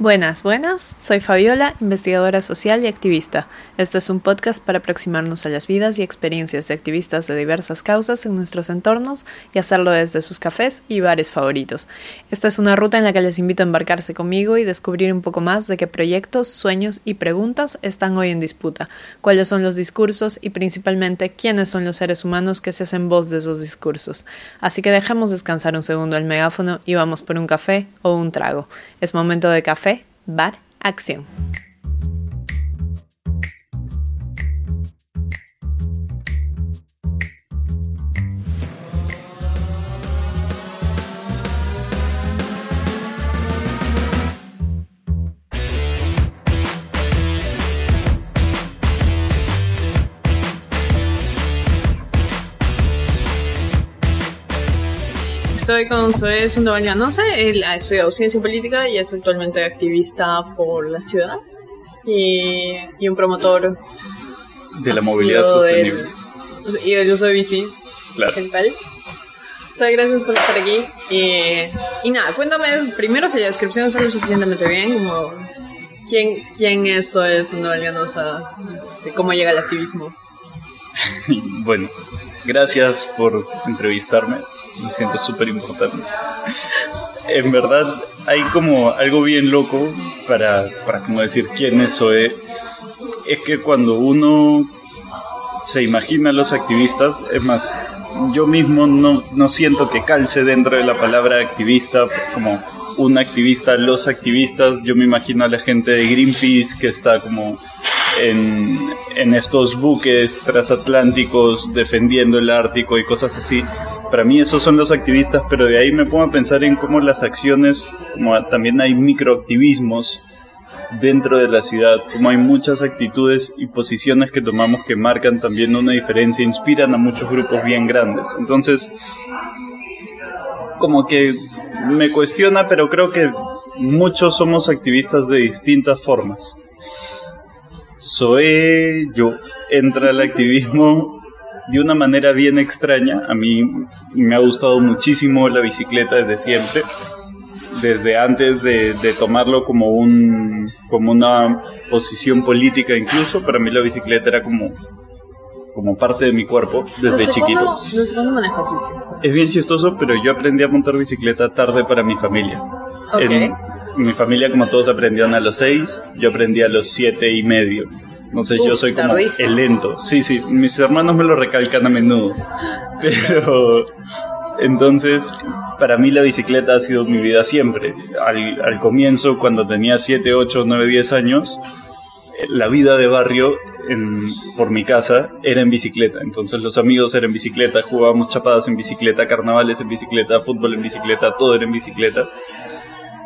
Buenas, buenas. Soy Fabiola, investigadora social y activista. Este es un podcast para aproximarnos a las vidas y experiencias de activistas de diversas causas en nuestros entornos y hacerlo desde sus cafés y bares favoritos. Esta es una ruta en la que les invito a embarcarse conmigo y descubrir un poco más de qué proyectos, sueños y preguntas están hoy en disputa, cuáles son los discursos y principalmente quiénes son los seres humanos que se hacen voz de esos discursos. Así que dejemos descansar un segundo el megáfono y vamos por un café o un trago. Es momento de café bar, acción. Estoy con Zoe Sandoval Ganose, él ha estudiado ciencia política y es actualmente activista por la ciudad y, un promotor de la movilidad sostenible y del uso de bicis claro. Soy gracias por estar aquí y, nada, cuéntame primero si la descripción está lo suficientemente bien, como quién, quién es Zoe Sandoval Ganosa, este, cómo llega al activismo. bueno, gracias por entrevistarme me siento súper importante. En verdad, hay como algo bien loco para, para como decir quién es Zoe. Es que cuando uno se imagina a los activistas, es más, yo mismo no, no siento que calce dentro de la palabra activista como un activista, los activistas, yo me imagino a la gente de Greenpeace que está como en, en, estos buques transatlánticos defendiendo el Ártico y cosas así para mí esos son los activistas, pero de ahí me pongo a pensar en cómo las acciones, como también hay microactivismos dentro de la ciudad, como hay muchas actitudes y posiciones que tomamos que marcan también una diferencia, inspiran a muchos grupos bien grandes. Entonces, como que me cuestiona, pero creo que muchos somos activistas de distintas formas. Soy yo entra al activismo de una manera bien extraña. A mí me ha gustado muchísimo la bicicleta desde siempre. Desde antes de, tomarlo como, un, como una posición política incluso, para mí la bicicleta era como, como parte de mi cuerpo desde chiquito. ¿Desde manejas bicicleta? Es bien chistoso, pero yo aprendí a montar bicicleta tarde para mi familia. En, mi familia, como todos, aprendían a los seis, yo aprendí a los siete y medio. No sé, yo soy como el lento. Sí, sí, mis hermanos me lo recalcan a menudo. Pero entonces, para mí la bicicleta ha sido mi vida siempre. Al, comienzo, cuando tenía 7, 8, 9, 10 años, la vida de barrio en, por mi casa era en bicicleta. Entonces los amigos eran en bicicleta, jugábamos chapadas en bicicleta, carnavales en bicicleta, fútbol en bicicleta, todo era en bicicleta.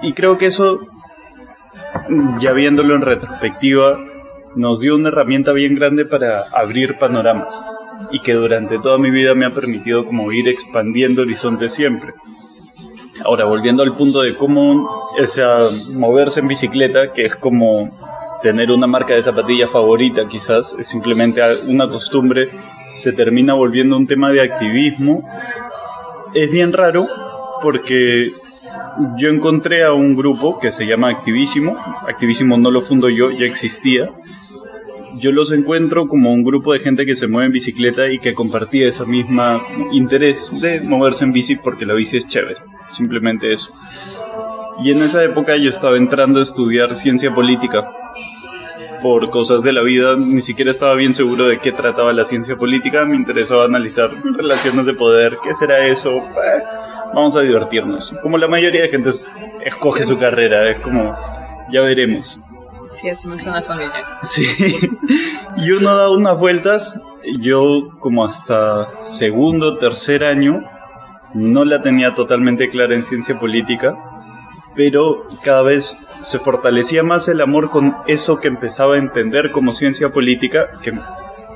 Y creo que eso, ya viéndolo en retrospectiva, nos dio una herramienta bien grande para abrir panoramas y que durante toda mi vida me ha permitido como ir expandiendo horizontes siempre. Ahora, volviendo al punto de cómo esa moverse en bicicleta, que es como tener una marca de zapatilla favorita quizás, es simplemente una costumbre, se termina volviendo un tema de activismo, es bien raro porque yo encontré a un grupo que se llama Activísimo. Activísimo no lo fundo yo, ya existía. Yo los encuentro como un grupo de gente que se mueve en bicicleta y que compartía esa misma interés de moverse en bici porque la bici es chévere. Simplemente eso. Y en esa época yo estaba entrando a estudiar ciencia política. Por cosas de la vida, ni siquiera estaba bien seguro de qué trataba la ciencia política. Me interesaba analizar relaciones de poder, qué será eso. Eh, vamos a divertirnos. Como la mayoría de gente escoge su carrera, es como, ya veremos. Sí, así me suena familia. Sí, y uno da unas vueltas, yo como hasta segundo, tercer año, no la tenía totalmente clara en ciencia política, pero cada vez se fortalecía más el amor con eso que empezaba a entender como ciencia política, que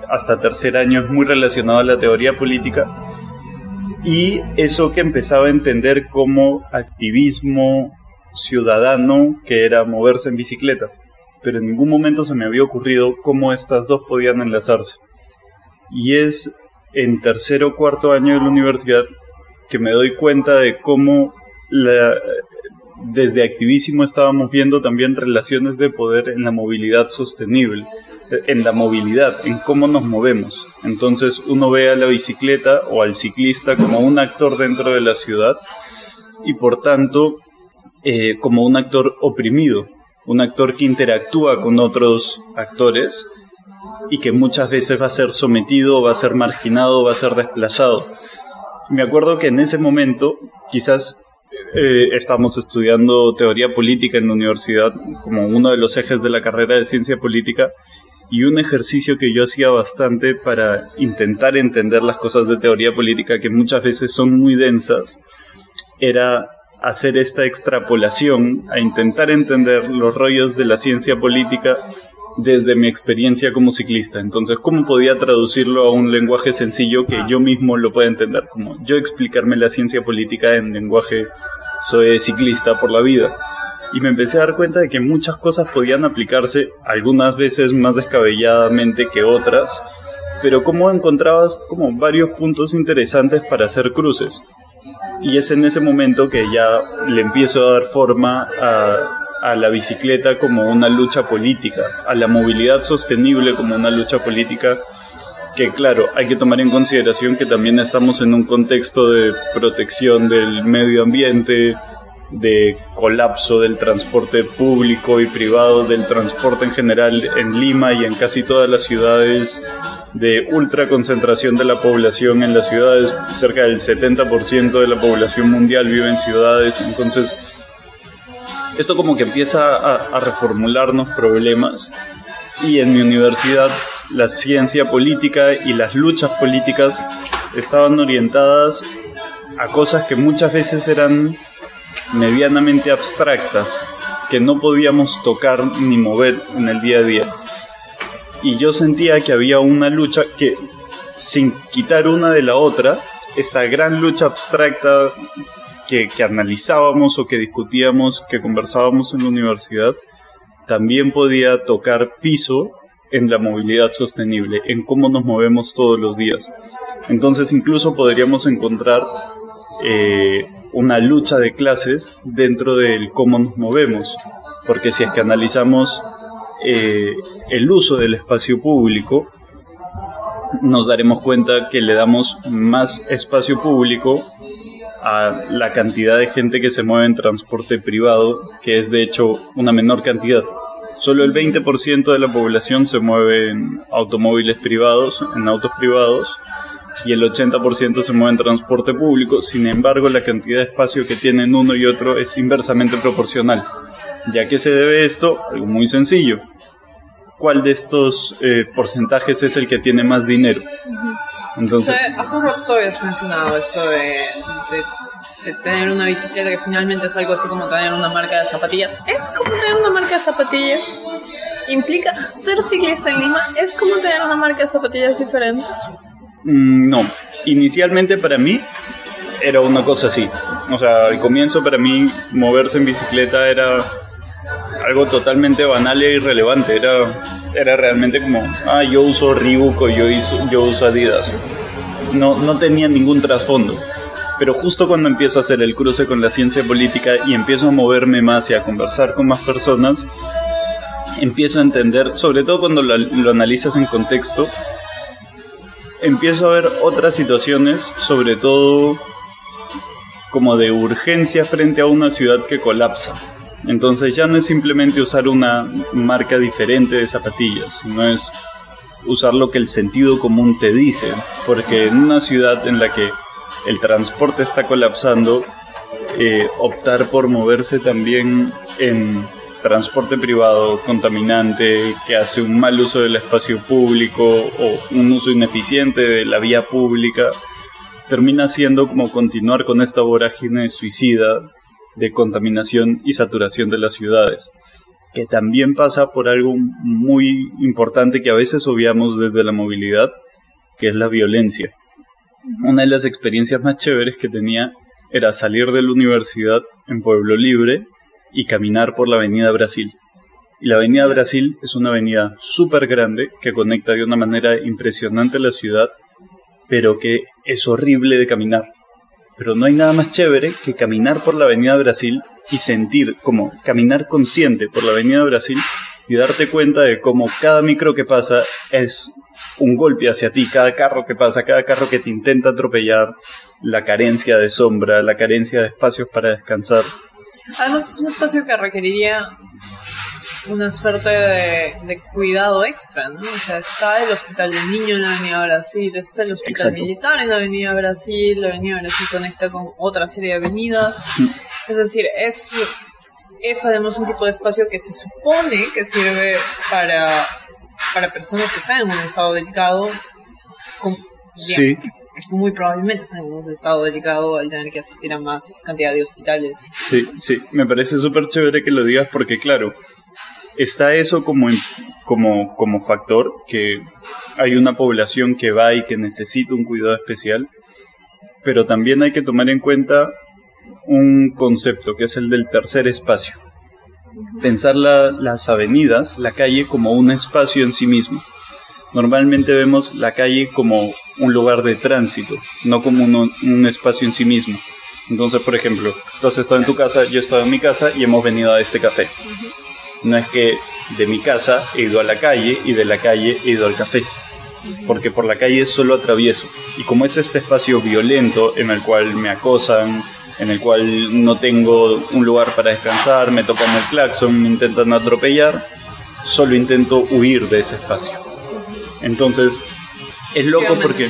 hasta tercer año es muy relacionado a la teoría política, y eso que empezaba a entender como activismo ciudadano, que era moverse en bicicleta. Pero en ningún momento se me había ocurrido cómo estas dos podían enlazarse. Y es en tercero o cuarto año de la universidad que me doy cuenta de cómo desde Activísimo estábamos viendo también relaciones de poder en la movilidad sostenible, en la movilidad, en cómo nos movemos. Entonces uno ve a la bicicleta o al ciclista como un actor dentro de la ciudad y por tanto eh, como un actor oprimido, un actor que interactúa con otros actores y que muchas veces va a ser sometido, va a ser marginado, va a ser desplazado. Me acuerdo que en ese momento quizás eh, estamos estudiando teoría política en la universidad como uno de los ejes de la carrera de ciencia política y un ejercicio que yo hacía bastante para intentar entender las cosas de teoría política que muchas veces son muy densas era hacer esta extrapolación a intentar entender los rollos de la ciencia política desde mi experiencia como ciclista. Entonces, ¿cómo podía traducirlo a un lenguaje sencillo que yo mismo lo pueda entender? Como yo explicarme la ciencia política en lenguaje soy ciclista por la vida. Y me empecé a dar cuenta de que muchas cosas podían aplicarse, algunas veces más descabelladamente que otras, pero cómo encontrabas como varios puntos interesantes para hacer cruces. Y es en ese momento que ya le empiezo a dar forma a, a la bicicleta como una lucha política, a la movilidad sostenible como una lucha política, que claro, hay que tomar en consideración que también estamos en un contexto de protección del medio ambiente, de colapso del transporte público y privado, del transporte en general en Lima y en casi todas las ciudades, de ultra concentración de la población. En las ciudades, cerca del 70% de la población mundial vive en ciudades, entonces esto como que empieza a, reformularnos problemas. Y en mi universidad la ciencia política y las luchas políticas estaban orientadas a cosas que muchas veces eran medianamente abstractas, que no podíamos tocar ni mover en el día a día. Y yo sentía que había una lucha que, sin quitar una de la otra, esta gran lucha abstracta que, analizábamos o que discutíamos, que conversábamos en la universidad, también podía tocar piso en la movilidad sostenible, en cómo nos movemos todos los días. Entonces incluso podríamos encontrar eh, una lucha de clases dentro del cómo nos movemos, porque si es que analizamos eh, el uso del espacio público, nos daremos cuenta que le damos más espacio público a la cantidad de gente que se mueve en transporte privado, que es de hecho una menor cantidad. Solo el 20% de la población se mueve en automóviles privados, en autos privados, y el 80% se mueve en transporte público. Sin embargo, la cantidad de espacio que tienen uno y otro es inversamente proporcional. ¿Ya que se debe esto? Algo muy sencillo. ¿Cuál de estos eh, porcentajes es el que tiene más dinero? Entonces, hace un rato habías mencionado esto de, de, tener una bicicleta que finalmente es algo así como tener una marca de zapatillas. ¿Es como tener una marca de zapatillas? ¿Implica ser ciclista en Lima? ¿Es como tener una marca de zapatillas diferente? Mm, no. Inicialmente para mí era una cosa así. O sea, al comienzo para mí moverse en bicicleta era algo totalmente banal e irrelevante. Era, era realmente como, ah, yo uso Reebok yo, yo uso Adidas. No, no tenía ningún trasfondo. Pero justo cuando empiezo a hacer el cruce con la ciencia política y empiezo a moverme más y a conversar con más personas, empiezo a entender, sobre todo cuando lo analizas en contexto, empiezo a ver otras situaciones, sobre todo como de urgencia frente a una ciudad que colapsa. Entonces ya no es simplemente usar una marca diferente de zapatillas, sino es usar lo que el sentido común te dice, porque en una ciudad en la que el transporte está colapsando, eh, optar por moverse también en transporte privado contaminante, que hace un mal uso del espacio público o un uso ineficiente de la vía pública, termina siendo como continuar con esta vorágine suicida de contaminación y saturación de las ciudades, que también pasa por algo muy importante que a veces obviamos desde la movilidad, que es la violencia. Una de las experiencias más chéveres que tenía era salir de la universidad en Pueblo Libre y caminar por la Avenida Brasil. Y la Avenida Brasil es una avenida súper grande que conecta de una manera impresionante la ciudad, pero que es horrible de caminar. Pero no hay nada más chévere que caminar por la Avenida Brasil y sentir, como caminar consciente por la Avenida Brasil y darte cuenta de cómo cada micro que pasa es un golpe hacia ti, cada carro que pasa, cada carro que te intenta atropellar, la carencia de sombra, la carencia de espacios para descansar. Además es un espacio que requeriría una suerte de, cuidado extra, ¿no? O sea, está el Hospital del Niño en la Avenida Brasil, está el Hospital Militar en la Avenida Brasil, la Avenida Brasil conecta con otra serie de avenidas. Es decir, es, es además un tipo de espacio que se supone que sirve para, para personas que están en un estado delicado, con, sí muy probablemente están en un estado delicado al tener que asistir a más cantidad de hospitales. Sí, sí, me parece súper chévere que lo digas porque claro, está eso como, como, como factor, que hay una población que va y que necesita un cuidado especial, pero también hay que tomar en cuenta un concepto que es el del tercer espacio. Pensar las avenidas, la calle, como un espacio en sí mismo. Normalmente vemos la calle como un lugar de tránsito, no como un espacio en sí mismo. Entonces, por ejemplo, tú has estado en tu casa, yo he estado en mi casa y hemos venido a este café. No es que de mi casa he ido a la calle y de la calle he ido al café, porque por la calle solo atravieso. Y como es este espacio violento en el cual me acosan, en el cual no tengo un lugar para descansar, me tocan el claxon, me intentan atropellar, solo intento huir de ese espacio. Entonces, es loco porque...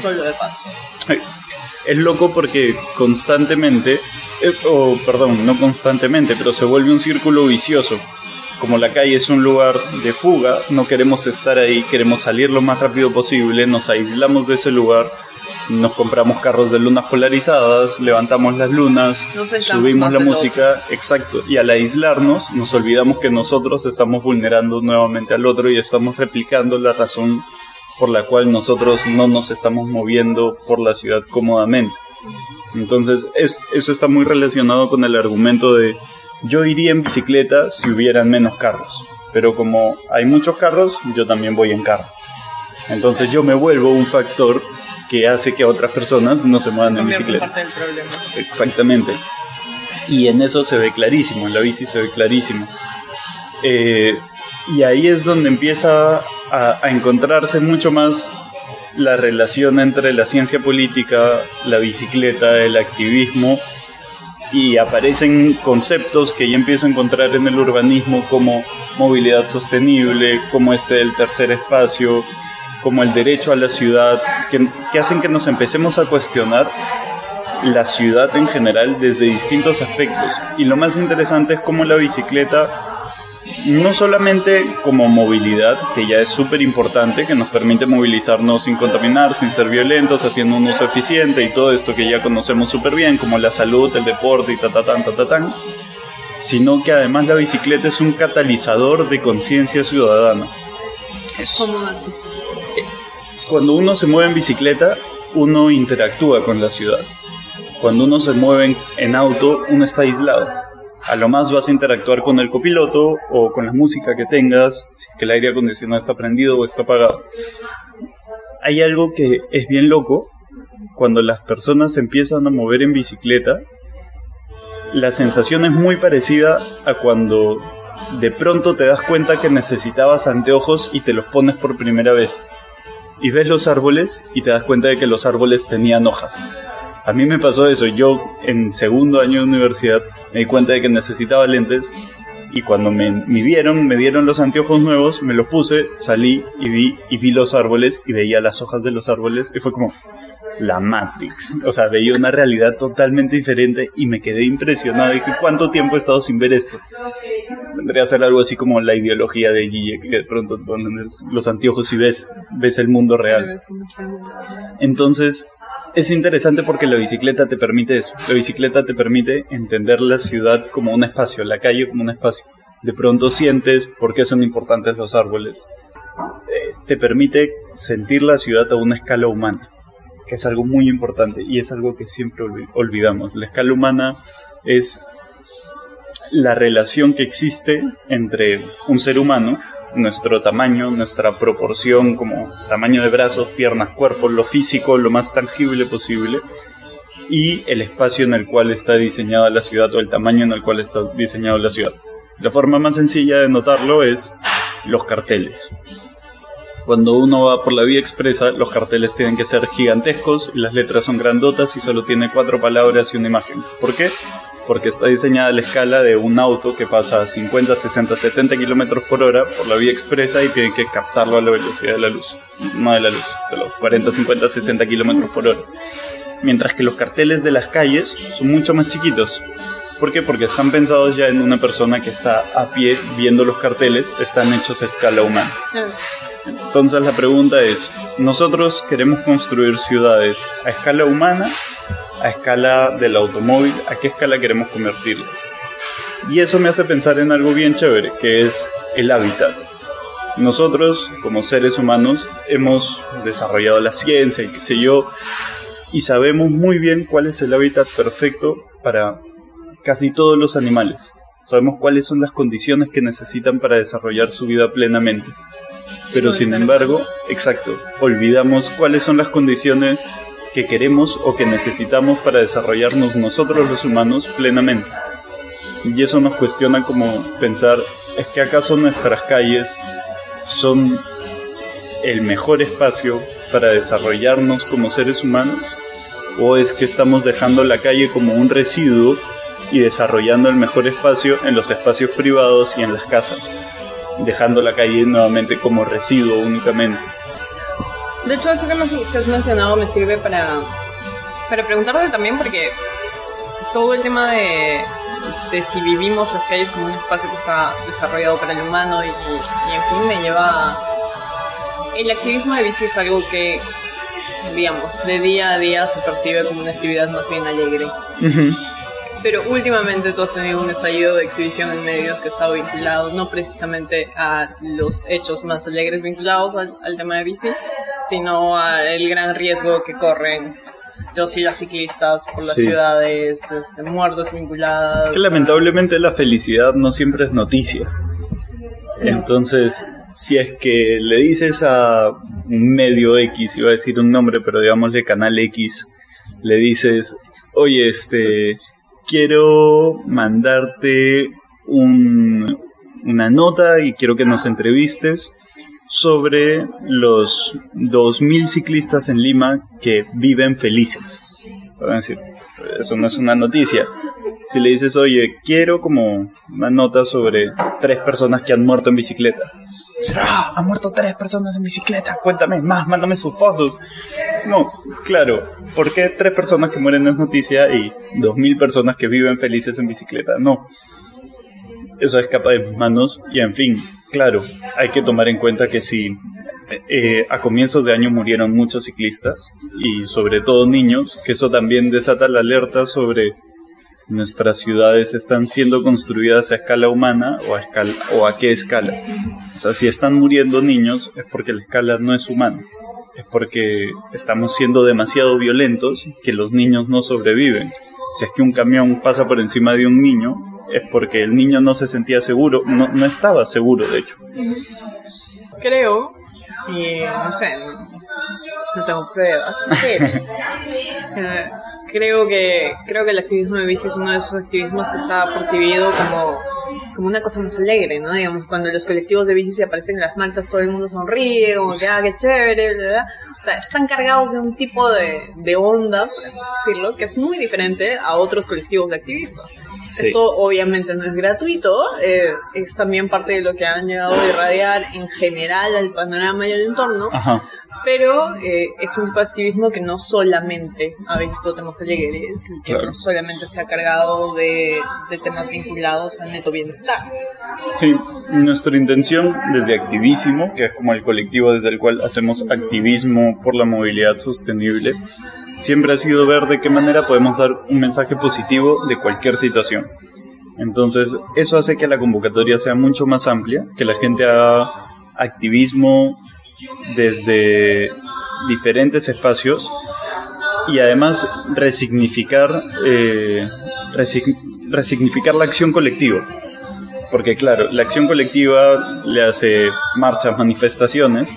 Es loco porque constantemente, eh, o perdón, no constantemente, pero se vuelve un círculo vicioso. Como la calle es un lugar de fuga, no queremos estar ahí, queremos salir lo más rápido posible, nos aislamos de ese lugar, nos compramos carros de lunas polarizadas, levantamos las lunas, subimos la música, exacto, y al aislarnos nos olvidamos que nosotros estamos vulnerando nuevamente al otro y estamos replicando la razón por la cual nosotros no nos estamos moviendo por la ciudad cómodamente. Entonces, es, eso está muy relacionado con el argumento de yo iría en bicicleta si hubieran menos carros, pero como hay muchos carros, yo también voy en carro. Entonces yo me vuelvo un factor que hace que otras personas no se muevan en bicicleta. Parte del problema. Exactamente. Y en eso se ve clarísimo, en la bici se ve clarísimo. Eh, y ahí es donde empieza a, encontrarse mucho más la relación entre la ciencia política, la bicicleta, el activismo y aparecen conceptos que ya empiezo a encontrar en el urbanismo como movilidad sostenible, como este del tercer espacio, como el derecho a la ciudad, que, que hacen que nos empecemos a cuestionar la ciudad en general desde distintos aspectos. Y lo más interesante es cómo la bicicleta no solamente como movilidad, que ya es súper importante, que nos permite movilizarnos sin contaminar, sin ser violentos, haciendo un uso eficiente y todo esto que ya conocemos súper bien, como la salud, el deporte y ta ta ta ta ta, sino que además la bicicleta es un catalizador de conciencia ciudadana. ¿Cómo así? Cuando uno se mueve en bicicleta, uno interactúa con la ciudad. Cuando uno se mueve en auto, uno está aislado a lo más vas a interactuar con el copiloto o con la música que tengas, si que el aire acondicionado está prendido o está apagado. Hay algo que es bien loco, cuando las personas empiezan a mover en bicicleta, la sensación es muy parecida a cuando de pronto te das cuenta que necesitabas anteojos y te los pones por primera vez. Y ves los árboles y te das cuenta de que los árboles tenían hojas. A mí me pasó eso. Yo en segundo año de universidad me di cuenta de que necesitaba lentes y cuando me, me, vieron, me dieron los anteojos nuevos, me los puse, salí y vi, y vi los árboles y veía las hojas de los árboles y fue como la Matrix. O sea, veía una realidad totalmente diferente y me quedé impresionado. Dije, ¿cuánto tiempo he estado sin ver esto? Vendría a ser algo así como la ideología de Guille, que de pronto te ponen los anteojos y ves, ves el mundo real. Entonces, es interesante porque la bicicleta te permite eso. La bicicleta te permite entender la ciudad como un espacio, la calle como un espacio. De pronto sientes por qué son importantes los árboles. Eh, te permite sentir la ciudad a una escala humana, que es algo muy importante y es algo que siempre olvidamos. La escala humana es la relación que existe entre un ser humano nuestro tamaño, nuestra proporción como tamaño de brazos, piernas, cuerpo, lo físico, lo más tangible posible, y el espacio en el cual está diseñada la ciudad o el tamaño en el cual está diseñada la ciudad. La forma más sencilla de notarlo es los carteles. Cuando uno va por la vía expresa, los carteles tienen que ser gigantescos, las letras son grandotas y solo tiene cuatro palabras y una imagen. ¿Por qué? Porque está diseñada a la escala de un auto que pasa a 50, 60, 70 kilómetros por hora por la vía expresa y tiene que captarlo a la velocidad de la luz. No de la luz, de los 40, 50, 60 kilómetros por hora. Mientras que los carteles de las calles son mucho más chiquitos. ¿Por qué? Porque están pensados ya en una persona que está a pie viendo los carteles, están hechos a escala humana. Entonces la pregunta es, nosotros queremos construir ciudades a escala humana, a escala del automóvil, ¿a qué escala queremos convertirlas? Y eso me hace pensar en algo bien chévere, que es el hábitat. Nosotros, como seres humanos, hemos desarrollado la ciencia y qué sé yo, y sabemos muy bien cuál es el hábitat perfecto para casi todos los animales. Sabemos cuáles son las condiciones que necesitan para desarrollar su vida plenamente. Pero sin embargo, exacto, olvidamos cuáles son las condiciones que queremos o que necesitamos para desarrollarnos nosotros los humanos plenamente. Y eso nos cuestiona como pensar, ¿es que acaso nuestras calles son el mejor espacio para desarrollarnos como seres humanos? ¿O es que estamos dejando la calle como un residuo y desarrollando el mejor espacio en los espacios privados y en las casas? dejando la calle nuevamente como residuo únicamente. De hecho, eso que has mencionado me sirve para, para preguntarte también porque todo el tema de, de si vivimos las calles como un espacio que está desarrollado para el humano y, en fin me lleva... El activismo de bici es algo que, digamos, de día a día se percibe como una actividad más bien alegre. Pero últimamente tú has tenido un estallido de exhibición en medios que ha estado vinculado no precisamente a los hechos más alegres vinculados al, tema de bici, sino al gran riesgo que corren los y las ciclistas por las ciudades, este, muertes vinculadas. Que lamentablemente la felicidad no siempre es noticia. Entonces, si es que le dices a un medio X, iba a decir un nombre, pero digámosle canal X, le dices, oye, este, quiero mandarte una nota y quiero que nos entrevistes sobre los 2.000 ciclistas en Lima que viven felices. decir, eso no es una noticia. Si le dices, oye, quiero como una nota sobre tres personas que han muerto en bicicleta. ¡Ah! Han muerto tres personas en bicicleta. Cuéntame más, mándame sus fotos. No, claro. ¿Por qué tres personas que mueren es noticia y dos mil personas que viven felices en bicicleta? No. Eso escapa de mis manos y en fin, claro, hay que tomar en cuenta que si eh, a comienzos de año murieron muchos ciclistas y sobre todo niños, que eso también desata la alerta sobre nuestras ciudades están siendo construidas a escala humana o a, escala, o a qué escala. O sea, si están muriendo niños es porque la escala no es humana es porque estamos siendo demasiado violentos que los niños no sobreviven. Si es que un camión pasa por encima de un niño, es porque el niño no se sentía seguro, no, no estaba seguro de hecho. Creo, y no sé, no, tengo pruebas, pero eh, creo que creo que el activismo de bici es uno de esos activismos que está percibido como como una cosa más alegre, ¿no? Digamos, cuando los colectivos de bici se aparecen en las marchas, todo el mundo sonríe, como que, ah, qué chévere, ¿verdad? O sea, están cargados de un tipo de, de onda, por decirlo, que es muy diferente a otros colectivos de activistas. Esto obviamente no es gratuito, eh, es también parte de lo que han llegado a irradiar en general al panorama y al entorno. Ajá pero eh, es un tipo de activismo que no solamente ha visto temas alegres y que no solamente se ha cargado de, temas vinculados al neto bienestar. nuestra intención desde Activísimo, que es como el colectivo desde el cual hacemos activismo por la movilidad sostenible, siempre ha sido ver de qué manera podemos dar un mensaje positivo de cualquier situación. Entonces, eso hace que la convocatoria sea mucho más amplia, que la gente haga activismo desde diferentes espacios y además resignificar, eh, resignificar la acción colectiva. Porque claro, la acción colectiva le hace marchas, manifestaciones,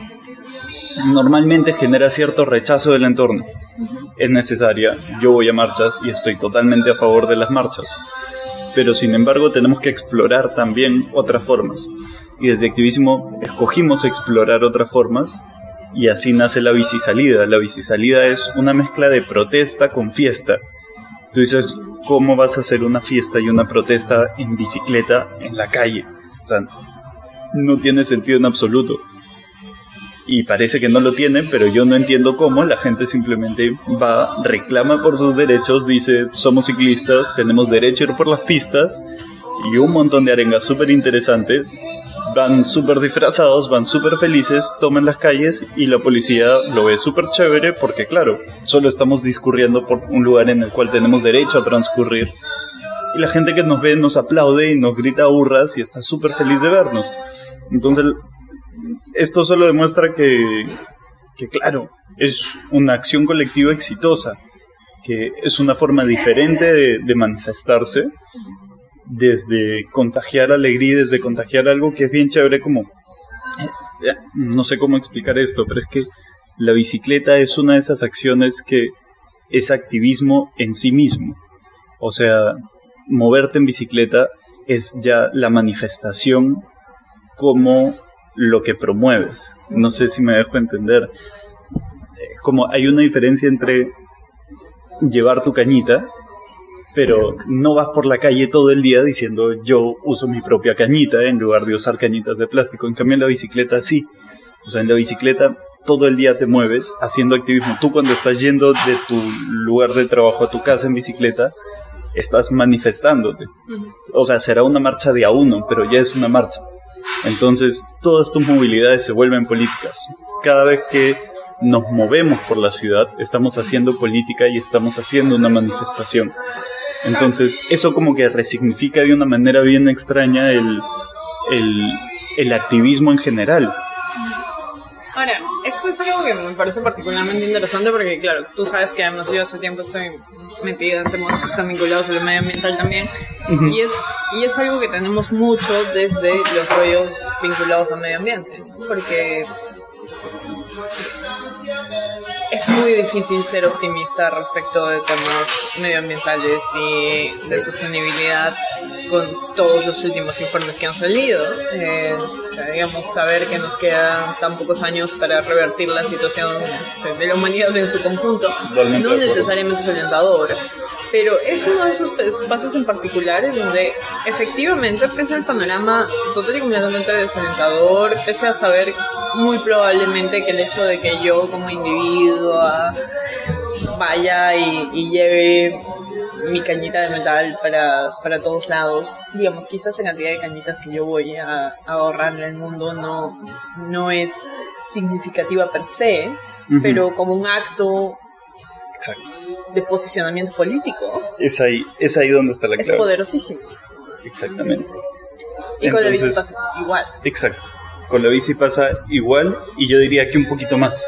normalmente genera cierto rechazo del entorno. Es necesaria, yo voy a marchas y estoy totalmente a favor de las marchas. Pero sin embargo tenemos que explorar también otras formas. Y desde Activísimo escogimos explorar otras formas y así nace la bicisalida. La bicisalida es una mezcla de protesta con fiesta. Tú dices, ¿cómo vas a hacer una fiesta y una protesta en bicicleta en la calle? O sea, no tiene sentido en absoluto. Y parece que no lo tiene, pero yo no entiendo cómo la gente simplemente va, reclama por sus derechos, dice, somos ciclistas, tenemos derecho a ir por las pistas y un montón de arengas súper interesantes van súper disfrazados, van súper felices, toman las calles y la policía lo ve súper chévere porque claro, solo estamos discurriendo por un lugar en el cual tenemos derecho a transcurrir. Y la gente que nos ve nos aplaude y nos grita hurras y está súper feliz de vernos. Entonces, esto solo demuestra que, que, claro, es una acción colectiva exitosa, que es una forma diferente de, de manifestarse desde contagiar alegría, desde contagiar algo que es bien chévere como... Eh, no sé cómo explicar esto, pero es que la bicicleta es una de esas acciones que es activismo en sí mismo. O sea, moverte en bicicleta es ya la manifestación como lo que promueves. No sé si me dejo entender. Como hay una diferencia entre llevar tu cañita pero no vas por la calle todo el día diciendo yo uso mi propia cañita en lugar de usar cañitas de plástico. En cambio en la bicicleta sí. O sea, en la bicicleta todo el día te mueves haciendo activismo. Tú cuando estás yendo de tu lugar de trabajo a tu casa en bicicleta, estás manifestándote. O sea, será una marcha de a uno, pero ya es una marcha. Entonces, todas tus movilidades se vuelven políticas. Cada vez que nos movemos por la ciudad, estamos haciendo política y estamos haciendo una manifestación. Entonces, eso como que resignifica de una manera bien extraña el, el, activismo en general. Ahora, esto es algo que me parece particularmente interesante porque, claro, tú sabes que además yo hace tiempo estoy metida en temas que están vinculados al medio ambiental también. y, es, y es algo que tenemos mucho desde los rollos vinculados al medio ambiente. Porque es muy difícil ser optimista respecto de temas medioambientales y de sostenibilidad con todos los últimos informes que han salido. Este, digamos, saber que nos quedan tan pocos años para revertir la situación este, de la humanidad en su conjunto no necesariamente es alentador pero es uno de esos pasos en particulares donde efectivamente, pese al panorama total y completamente desalentador, pese a saber muy probablemente que el hecho de que yo como individuo ah, vaya y, lleve mi cañita de metal para, para, todos lados. Digamos, quizás la cantidad de cañitas que yo voy a, ahorrar en el mundo no, no es significativa per se, pero como un acto de posicionamiento político. Es ahí, es ahí donde está la clave. Es poderosísimo. Exactamente. Y con la bici pasa igual. Exacto. Con la bici pasa igual y yo diría que un poquito más.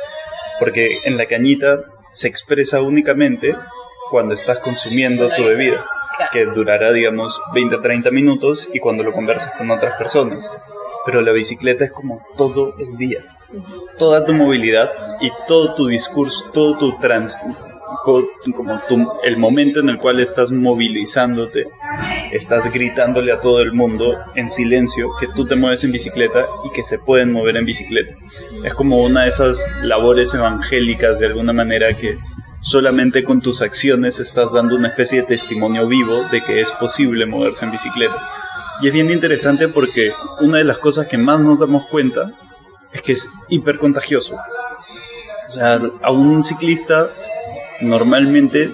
Porque en la cañita se expresa únicamente cuando estás consumiendo tu bebida, que durará, digamos, 20 30 minutos y cuando lo conversas con otras personas. Pero la bicicleta es como todo el día. Toda tu movilidad y todo tu discurso, todo tu trans, como tú, el momento en el cual estás movilizándote, estás gritándole a todo el mundo en silencio que tú te mueves en bicicleta y que se pueden mover en bicicleta. Es como una de esas labores evangélicas de alguna manera que solamente con tus acciones estás dando una especie de testimonio vivo de que es posible moverse en bicicleta. Y es bien interesante porque una de las cosas que más nos damos cuenta es que es hiper contagioso. O sea, a un ciclista normalmente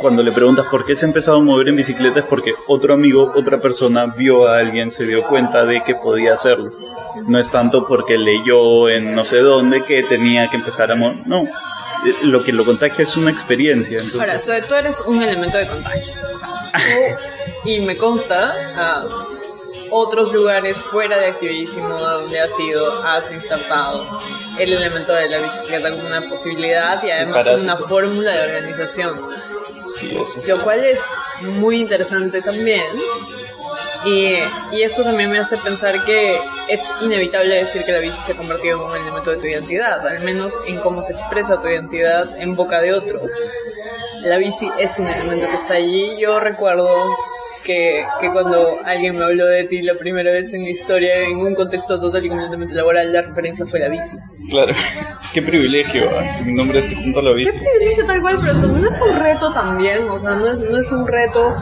cuando le preguntas por qué se ha empezado a mover en bicicleta es porque otro amigo, otra persona vio a alguien, se dio cuenta de que podía hacerlo. No es tanto porque leyó en no sé dónde que tenía que empezar a mover. No, eh, lo que lo contagia es una experiencia. Entonces... Ahora, tú eres un elemento de contagio. y me consta, a otros lugares fuera de activísimo donde has ido, has insertado el elemento de la bicicleta como una posibilidad y además como una fórmula de organización. Sí, eso Lo cual es muy interesante también Y, y, eso también me hace pensar que es inevitable decir que la bici se ha convertido en un elemento de tu identidad, al menos en cómo se expresa tu identidad en boca de otros. La bici es un elemento que está allí. Yo recuerdo que, que, cuando alguien me habló de ti la primera vez en la historia, en un contexto total y completamente laboral, la referencia fue la bici. Claro, qué privilegio que mi nombre esté junto a la bici. Qué privilegio tal cual, pero no es un reto también, o sea, no es, no es un reto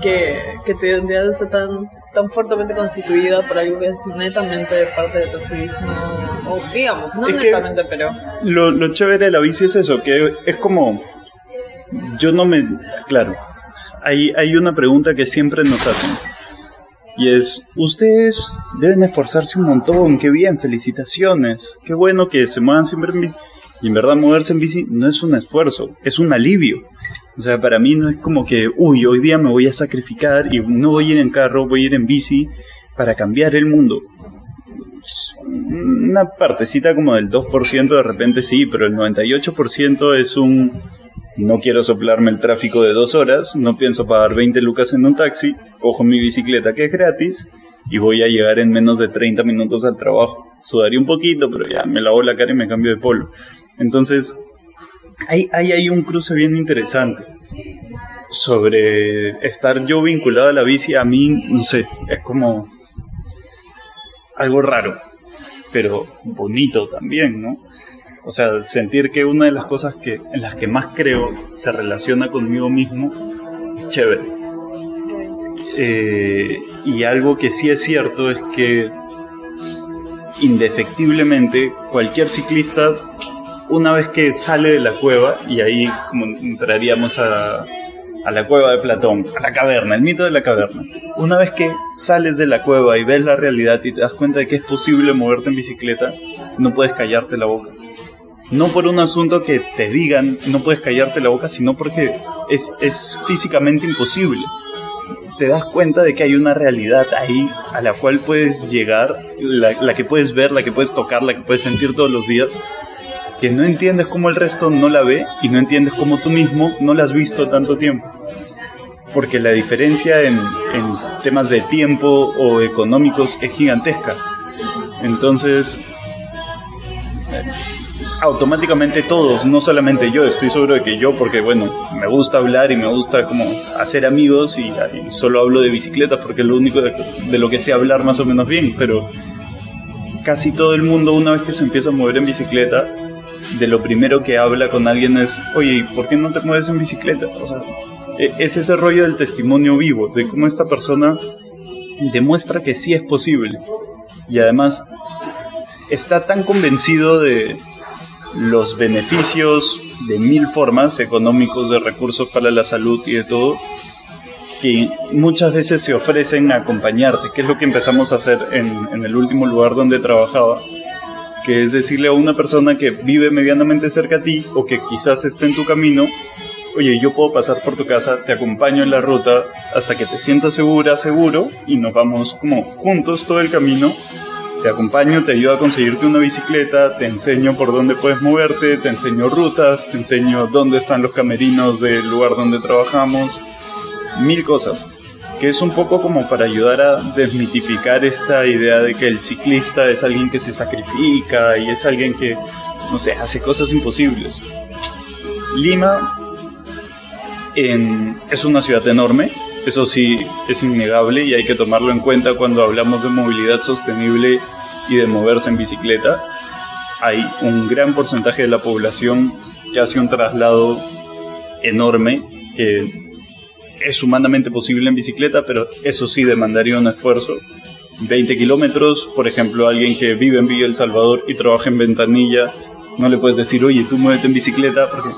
que, que tu identidad esté tan, tan fuertemente constituida por algo que es netamente parte de tu activismo, o digamos, no netamente, pero... Lo, lo chévere de la bici es eso, que es como... Yo no me... Claro, hay, una pregunta que siempre nos hacen. Y es, ustedes deben esforzarse un montón, qué bien, felicitaciones, qué bueno que se muevan siempre en bici. Y en verdad moverse en bici no es un esfuerzo, es un alivio. O sea, para mí no es como que, uy, hoy día me voy a sacrificar y no voy a ir en carro, voy a ir en bici para cambiar el mundo. Una partecita como del 2% de repente sí, pero el 98% es un no quiero soplarme el tráfico de dos horas, no pienso pagar 20 lucas en un taxi, cojo mi bicicleta que es gratis y voy a llegar en menos de 30 minutos al trabajo. Sudaría un poquito, pero ya me lavo la cara y me cambio de polo. Entonces, hay, hay ahí un cruce bien interesante sobre estar yo vinculado a la bici. A mí, no sé, es como algo raro, pero bonito también, ¿no? O sea, sentir que una de las cosas que, en las que más creo se relaciona conmigo mismo es chévere. Eh, y algo que sí es cierto es que indefectiblemente cualquier ciclista, una vez que sale de la cueva, y ahí como entraríamos a, a la cueva de Platón, a la caverna, el mito de la caverna. Una vez que sales de la cueva y ves la realidad y te das cuenta de que es posible moverte en bicicleta, no puedes callarte la boca no por un asunto que te digan no puedes callarte la boca, sino porque es, es físicamente imposible. Te das cuenta de que hay una realidad ahí a la cual puedes llegar, la, la que puedes ver, la que puedes tocar, la que puedes sentir todos los días, que no entiendes cómo el resto no la ve y no entiendes cómo tú mismo no la has visto tanto tiempo. Porque la diferencia en, en temas de tiempo o económicos es gigantesca. Entonces, automáticamente todos, no solamente yo, estoy seguro de que yo, porque bueno, me gusta hablar y me gusta como hacer amigos y, solo hablo de bicicleta porque es lo único de, lo que sé hablar más o menos bien, pero casi todo el mundo una vez que se empieza a mover en bicicleta, de lo primero que habla con alguien es, oye, ¿por qué no te mueves en bicicleta? O sea, e, es ese rollo del testimonio vivo, de cómo esta persona demuestra que sí es posible. Y además está tan convencido de, los beneficios de mil formas económicos, de recursos para la salud y de todo, que muchas veces se ofrecen a acompañarte, que es lo que empezamos a hacer en, en, el último lugar donde trabajaba, que es decirle a una persona que vive medianamente cerca a ti o que quizás esté en tu camino, oye, yo puedo pasar por tu casa, te acompaño en la ruta hasta que te sientas segura, seguro, y nos vamos como juntos todo el camino te acompaño, te ayudo a conseguirte una bicicleta, te enseño por dónde puedes moverte, te enseño rutas, te enseño dónde están los camerinos del lugar donde trabajamos, mil cosas. Que es un poco como para ayudar a desmitificar esta idea de que el ciclista es alguien que se sacrifica y es alguien que, no sé, hace cosas imposibles. Lima es una ciudad enorme, eso sí es innegable y hay que tomarlo en cuenta cuando hablamos de movilidad sostenible y de moverse en bicicleta. Hay un gran porcentaje de la población que hace un traslado enorme que es humanamente posible en bicicleta, pero eso sí demandaría un esfuerzo. 20 kilómetros, por ejemplo, alguien que vive en Villa El Salvador y trabaja en Ventanilla, no le puedes decir, oye, tú muévete en bicicleta, porque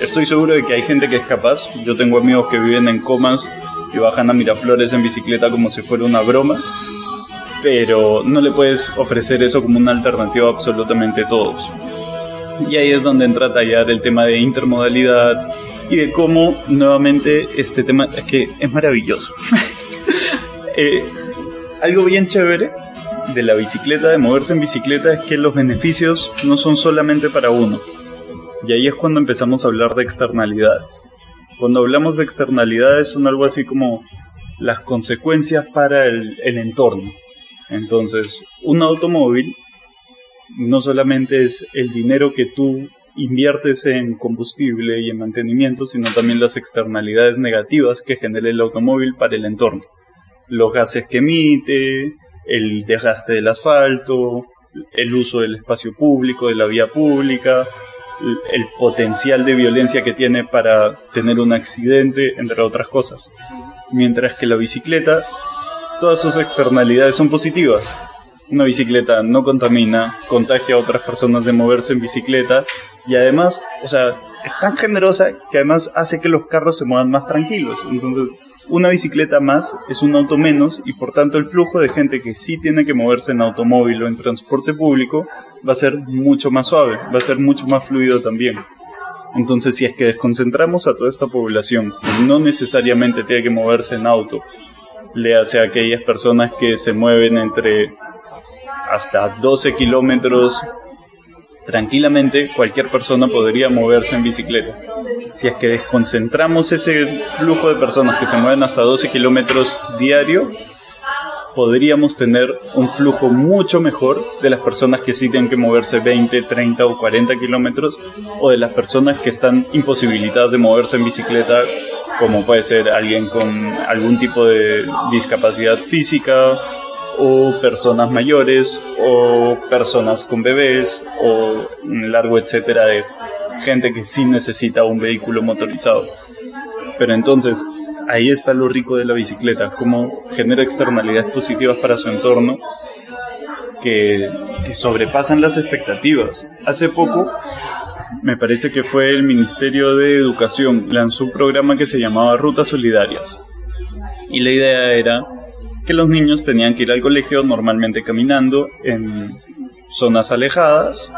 estoy seguro de que hay gente que es capaz. Yo tengo amigos que viven en Comas y bajan a Miraflores en bicicleta como si fuera una broma, pero no le puedes ofrecer eso como una alternativa a absolutamente todos. Y ahí es donde entra a tallar el tema de intermodalidad y de cómo nuevamente este tema es que es maravilloso. Eh, algo bien chévere de la bicicleta, de moverse en bicicleta, es que los beneficios no son solamente para uno. Y ahí es cuando empezamos a hablar de externalidades. Cuando hablamos de externalidades son algo así como las consecuencias para el, el entorno. Entonces, un automóvil no solamente es el dinero que tú inviertes en combustible y en mantenimiento, sino también las externalidades negativas que genera el automóvil para el entorno. Los gases que emite, el desgaste del asfalto, el uso del espacio público, de la vía pública, el potencial de violencia que tiene para tener un accidente, entre otras cosas. Mientras que la bicicleta, todas sus externalidades son positivas. Una bicicleta no contamina, contagia a otras personas de moverse en bicicleta y además, o sea, es tan generosa que además hace que los carros se muevan más tranquilos. Entonces, una bicicleta más es un auto menos y por tanto el flujo de gente que sí tiene que moverse en automóvil o en transporte público va a ser mucho más suave, va a ser mucho más fluido también. Entonces si es que desconcentramos a toda esta población que no necesariamente tiene que moverse en auto, le hace a aquellas personas que se mueven entre hasta 12 kilómetros tranquilamente, cualquier persona podría moverse en bicicleta. Si es que desconcentramos ese flujo de personas que se mueven hasta 12 kilómetros diario, podríamos tener un flujo mucho mejor de las personas que sí tienen que moverse 20, 30 o 40 kilómetros o de las personas que están imposibilitadas de moverse en bicicleta, como puede ser alguien con algún tipo de discapacidad física o personas mayores o personas con bebés o un largo etcétera de gente que sí necesita un vehículo motorizado. Pero entonces, ahí está lo rico de la bicicleta, cómo genera externalidades positivas para su entorno que, que sobrepasan las expectativas. Hace poco, me parece que fue el Ministerio de Educación, lanzó un programa que se llamaba Rutas Solidarias. Y la idea era que los niños tenían que ir al colegio normalmente caminando en zonas alejadas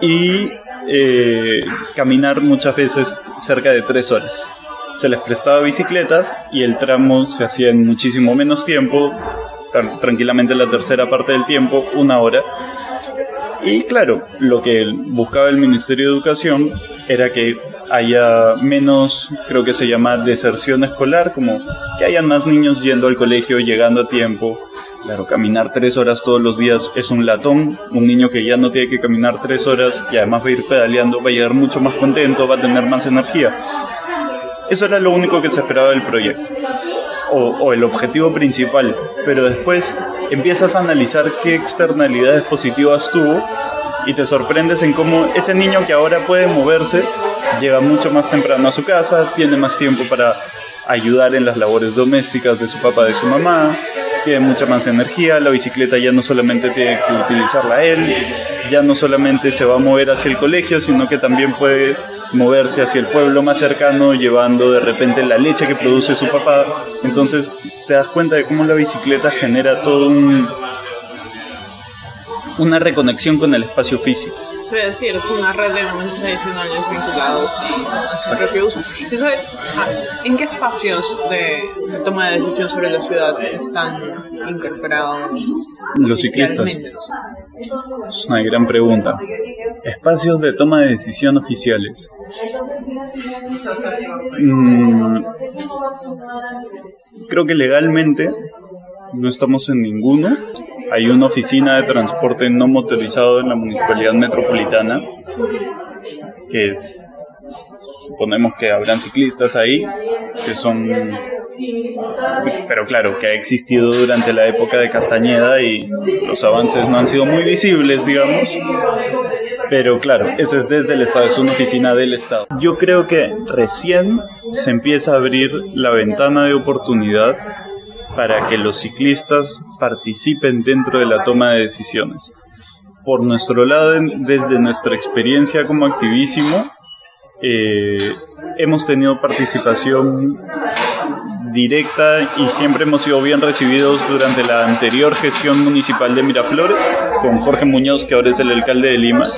y eh, caminar muchas veces cerca de tres horas. Se les prestaba bicicletas y el tramo se hacía en muchísimo menos tiempo, tranquilamente la tercera parte del tiempo, una hora. Y claro, lo que buscaba el Ministerio de Educación era que haya menos, creo que se llama deserción escolar, como que hayan más niños yendo al colegio, llegando a tiempo, Claro, caminar tres horas todos los días es un latón. Un niño que ya no tiene que caminar tres horas y además va a ir pedaleando, va a llegar mucho más contento, va a tener más energía. Eso era lo único que se esperaba del proyecto. O, el objetivo principal. Pero después empiezas a analizar qué externalidades positivas tuvo y te sorprendes en cómo ese niño que ahora puede moverse llega mucho más temprano a su casa, tiene más tiempo para ayudar en las labores domésticas de su papá, de su mamá, tiene mucha más energía, la bicicleta ya no solamente tiene que utilizarla él, ya no solamente se va a mover hacia el colegio, sino que también puede moverse hacia el pueblo más cercano llevando de repente la leche que produce su papá. Entonces te das cuenta de cómo la bicicleta genera todo un, una reconexión con el espacio físico. Eso es decir, es una red de elementos adicionales vinculados a su propio uso. Ah, ¿En qué espacios de, toma de decisión sobre la ciudad están incorporados los ciclistas? Es una gran pregunta. Espacios de toma de decisión oficiales. Mm, creo que legalmente no estamos en ninguno hay una oficina de transporte no motorizado en la municipalidad metropolitana que suponemos que habrán ciclistas ahí que son pero claro que ha existido durante la época de Castañeda y los avances no han sido muy visibles digamos pero claro, eso es desde el Estado, es una oficina del Estado. Yo creo que recién se empieza a abrir la ventana de oportunidad para que los ciclistas participen dentro de la toma de decisiones. Por nuestro lado, desde nuestra experiencia como activísimo, eh, hemos tenido participación directa y siempre hemos sido bien recibidos durante la anterior gestión municipal de Miraflores, con Jorge Muñoz, que ahora es el alcalde de Lima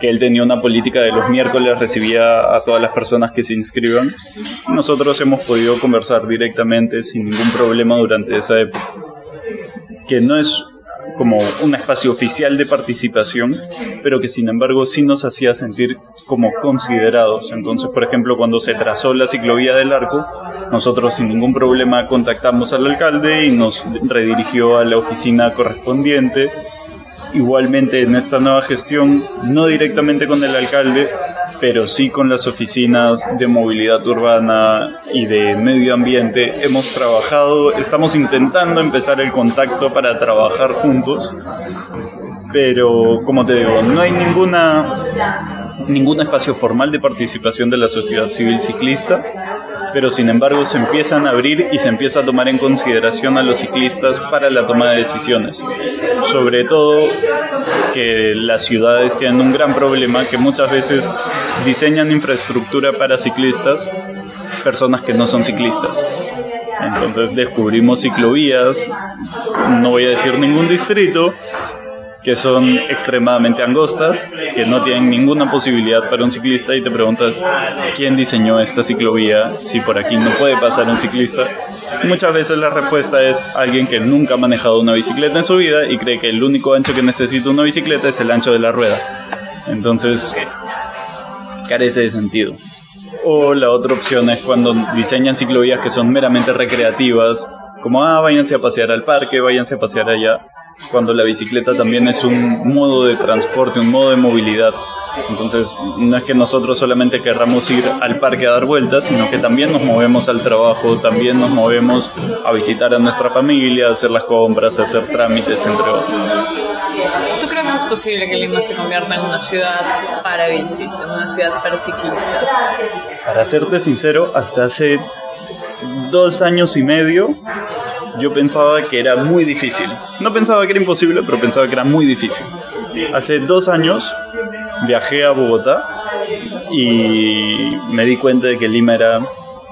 que él tenía una política de los miércoles, recibía a todas las personas que se inscriban. Nosotros hemos podido conversar directamente sin ningún problema durante esa época, que no es como un espacio oficial de participación, pero que sin embargo sí nos hacía sentir como considerados. Entonces, por ejemplo, cuando se trazó la ciclovía del arco, Nosotros sin ningún problema contactamos al alcalde y nos redirigió a la oficina correspondiente. Igualmente en esta nueva gestión, no directamente con el alcalde, pero sí con las oficinas de movilidad urbana y de medio ambiente. Hemos trabajado, estamos intentando empezar el contacto para trabajar juntos, pero como te digo, no hay ninguna ningún espacio formal de participación de la sociedad civil ciclista, pero sin embargo se empiezan a abrir y se empieza a tomar en consideración a los ciclistas para la toma de decisiones. Sobre todo que las ciudades tienen un gran problema que muchas veces diseñan infraestructura para ciclistas, personas que no son ciclistas. Entonces descubrimos ciclovías, no voy a decir ningún distrito, que son extremadamente angostas, que no tienen ninguna posibilidad para un ciclista y te preguntas quién diseñó esta ciclovía si por aquí no puede pasar un ciclista. Muchas veces la respuesta es alguien que nunca ha manejado una bicicleta en su vida y cree que el único ancho que necesita una bicicleta es el ancho de la rueda. Entonces, carece de sentido. O la otra opción es cuando diseñan ciclovías que son meramente recreativas, como, ah, váyanse a pasear al parque, váyanse a pasear allá, cuando la bicicleta también es un modo de transporte, un modo de movilidad. Entonces, no es que nosotros solamente querramos ir al parque a dar vueltas, sino que también nos movemos al trabajo, también nos movemos a visitar a nuestra familia, a hacer las compras, a hacer trámites, entre otros es posible que Lima se convierta en una ciudad para bicis, en una ciudad para ciclistas? Para serte sincero, hasta hace dos años y medio yo pensaba que era muy difícil. No pensaba que era imposible, pero pensaba que era muy difícil. Hace dos años viajé a Bogotá y me di cuenta de que Lima era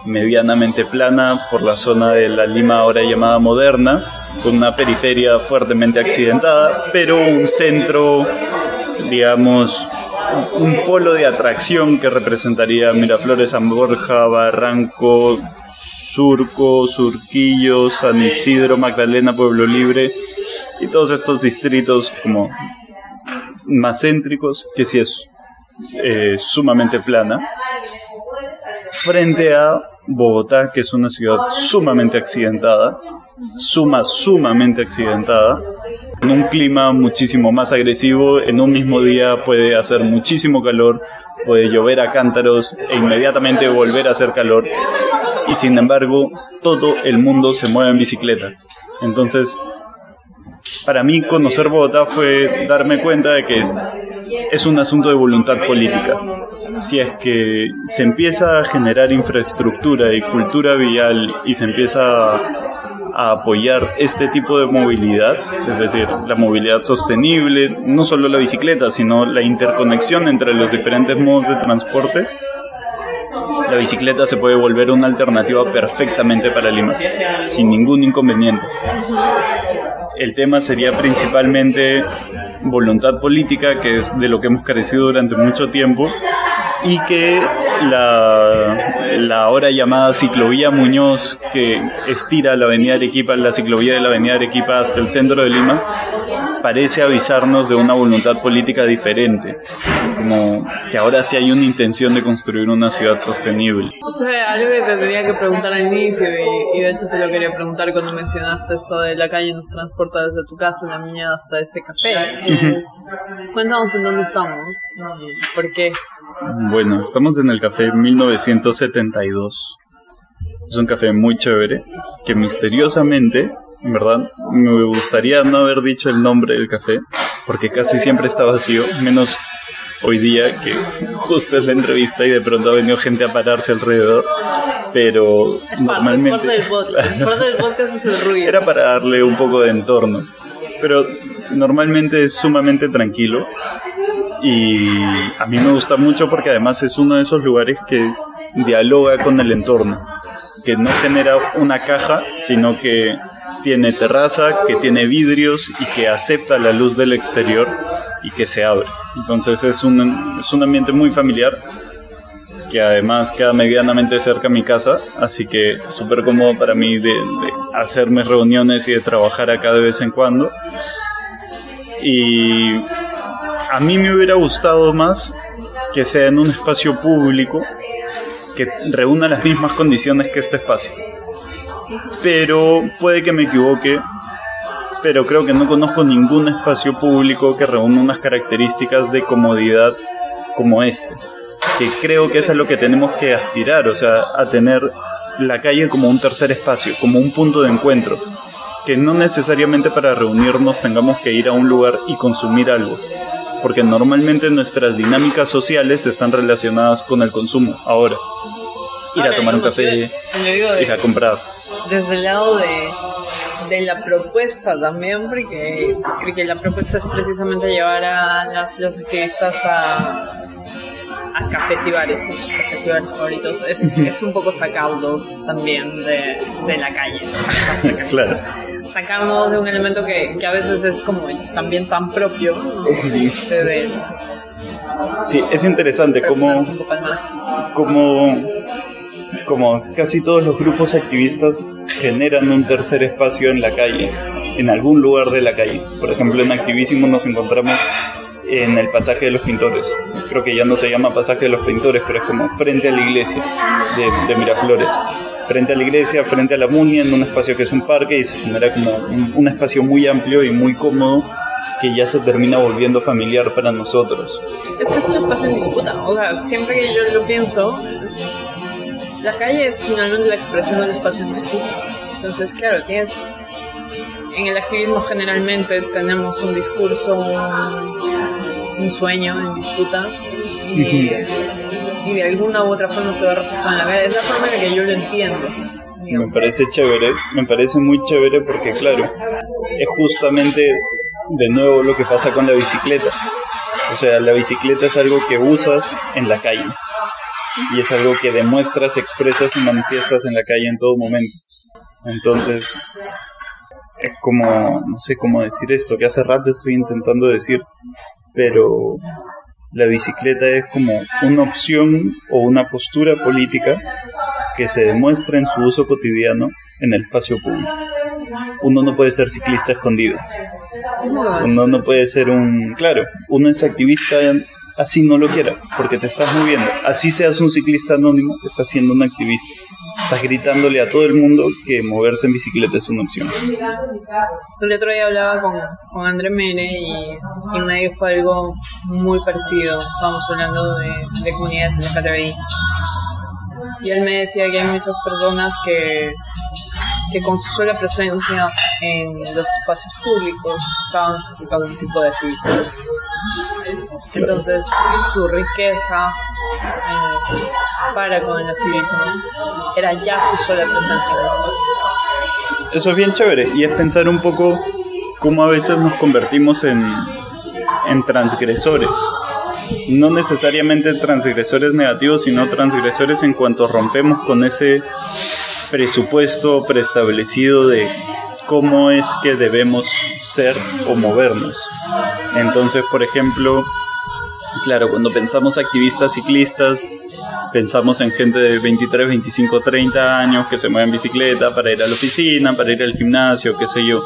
medianamente plana por la zona de la Lima ahora llamada moderna con una periferia fuertemente accidentada, pero un centro, digamos, un polo de atracción que representaría Miraflores, San Borja, Barranco, Surco, Surquillo, San Isidro, Magdalena, Pueblo Libre y todos estos distritos como más céntricos, que sí es eh, sumamente plana, frente a Bogotá, que es una ciudad sumamente accidentada, suma, sumamente accidentada, en un clima muchísimo más agresivo, en un mismo día puede hacer muchísimo calor, puede llover a cántaros e inmediatamente volver a hacer calor, y sin embargo todo el mundo se mueve en bicicleta. Entonces, para mí conocer Bogotá fue darme cuenta de que es un asunto de voluntad política. Si es que se empieza a generar infraestructura y cultura vial y se empieza a apoyar este tipo de movilidad, es decir, la movilidad sostenible, no solo la bicicleta, sino la interconexión entre los diferentes modos de transporte, la bicicleta se puede volver una alternativa perfectamente para Lima, sin ningún inconveniente. El tema sería principalmente voluntad política, que es de lo que hemos carecido durante mucho tiempo, y que la, la ahora llamada ciclovía Muñoz, que estira la avenida Arequipa, la ciclovía de la avenida Arequipa hasta el centro de Lima, parece avisarnos de una voluntad política diferente, como que ahora sí hay una intención de construir una ciudad sostenible. O sea, algo que te tenía que preguntar al inicio, y, de hecho te lo quería preguntar cuando mencionaste esto de la calle nos transporta desde tu casa, la mía, hasta este café. cuéntanos en dónde estamos y por qué. Bueno, estamos en el café 1972. Es un café muy chévere que misteriosamente, en verdad, me gustaría no haber dicho el nombre del café porque casi siempre está vacío, menos hoy día que justo es la entrevista y de pronto ha venido gente a pararse alrededor. Pero normalmente. del podcast es el ruido. Era para darle un poco de entorno. Pero normalmente es sumamente tranquilo y a mí me gusta mucho porque además es uno de esos lugares que dialoga con el entorno, que no genera una caja, sino que tiene terraza, que tiene vidrios y que acepta la luz del exterior y que se abre. Entonces es un, es un ambiente muy familiar que además queda medianamente cerca a mi casa, así que súper cómodo para mí de, de hacer mis reuniones y de trabajar acá de vez en cuando. Y a mí me hubiera gustado más que sea en un espacio público que reúna las mismas condiciones que este espacio. Pero puede que me equivoque, pero creo que no conozco ningún espacio público que reúna unas características de comodidad como este. Que creo que es a lo que tenemos que aspirar, o sea, a tener la calle como un tercer espacio, como un punto de encuentro. Que no necesariamente para reunirnos tengamos que ir a un lugar y consumir algo, porque normalmente nuestras dinámicas sociales están relacionadas con el consumo ahora. Ir a tomar un café, ir a comprar. Desde el lado de, de la propuesta también, porque creo que la propuesta es precisamente llevar a las, los activistas a, a cafés y bares, cafés y bares favoritos. Es, es un poco sacarlos también de, de la calle. claro sacarnos de un elemento que, que, a veces es como también tan propio de, sí es interesante como como como casi todos los grupos activistas generan un tercer espacio en la calle en algún lugar de la calle. Por ejemplo en activísimo nos encontramos en el pasaje de los pintores. Creo que ya no se llama pasaje de los pintores, pero es como frente a la iglesia de, de Miraflores frente a la iglesia, frente a la Munia, en un espacio que es un parque y se genera como un, espacio muy amplio y muy cómodo que ya se termina volviendo familiar para nosotros. Es que es un espacio en disputa, o sea, siempre que yo lo pienso, la calle es finalmente la expresión del espacio en disputa. Entonces, claro, tienes en el activismo generalmente tenemos un discurso, un, sueño en disputa y, y de alguna u otra forma se va a reflejar en la. Es la forma en la que yo lo entiendo. Me parece chévere, me parece muy chévere porque claro, es justamente de nuevo lo que pasa con la bicicleta. O sea, la bicicleta es algo que usas en la calle y es algo que demuestras, expresas y manifiestas en la calle en todo momento. Entonces, es como, no sé cómo decir esto, que hace rato estoy intentando decir, pero la bicicleta es como una opción o una postura política que se demuestra en su uso cotidiano en el espacio público. Uno no puede ser ciclista escondidas. Uno no puede ser un... Claro, uno es activista así no lo quiera, porque te estás moviendo. Así seas un ciclista anónimo, estás siendo un activista. Estás gritándole a todo el mundo que moverse en bicicleta es una opción. El otro día hablaba con, con André Mere y, y, me dijo algo muy parecido. Estábamos hablando de, de comunidades LGTBI. Y él me decía que hay muchas personas que, que con su sola presencia en los espacios públicos estaban ejecutando un tipo de activismo. Entonces, su riqueza eh, para con el activismo era ya su sola presencia en el espacio. Eso es bien chévere y es pensar un poco cómo a veces nos convertimos en, en transgresores. No necesariamente transgresores negativos, sino transgresores en cuanto rompemos con ese presupuesto preestablecido de cómo es que debemos ser o movernos. Entonces, por ejemplo, claro, cuando pensamos activistas ciclistas, pensamos en gente de 23, 25, 30 años que se mueve en bicicleta para ir a la oficina, para ir al gimnasio, qué sé yo.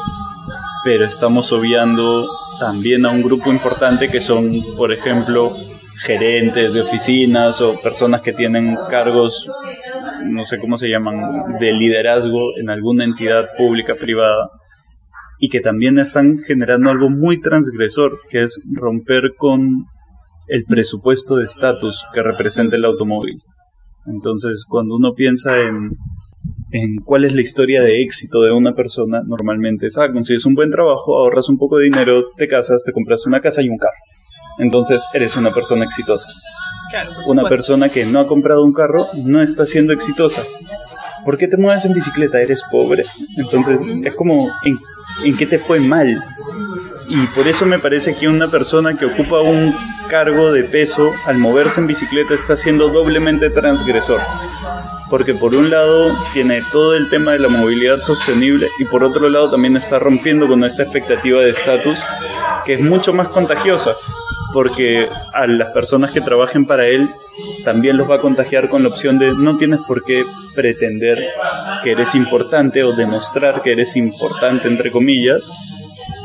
Pero estamos obviando también a un grupo importante que son, por ejemplo, gerentes de oficinas o personas que tienen cargos, no sé cómo se llaman, de liderazgo en alguna entidad pública, privada, y que también están generando algo muy transgresor, que es romper con el presupuesto de estatus que representa el automóvil. Entonces, cuando uno piensa en, en cuál es la historia de éxito de una persona, normalmente es, ah, consigues un buen trabajo, ahorras un poco de dinero, te casas, te compras una casa y un carro. Entonces, eres una persona exitosa. una persona que no ha comprado un carro no está siendo exitosa. ¿Por qué te mueves en bicicleta? ¿Eres pobre? Entonces, es como, ¿en, ¿en qué te fue mal? Y por eso me parece que una persona que ocupa un cargo de peso al moverse en bicicleta está siendo doblemente transgresor. Porque por un lado tiene todo el tema de la movilidad sostenible y por otro lado también está rompiendo con esta expectativa de estatus que es mucho más contagiosa. Porque a las personas que trabajen para él también los va a contagiar con la opción de no tienes por qué pretender que eres importante o demostrar que eres importante entre comillas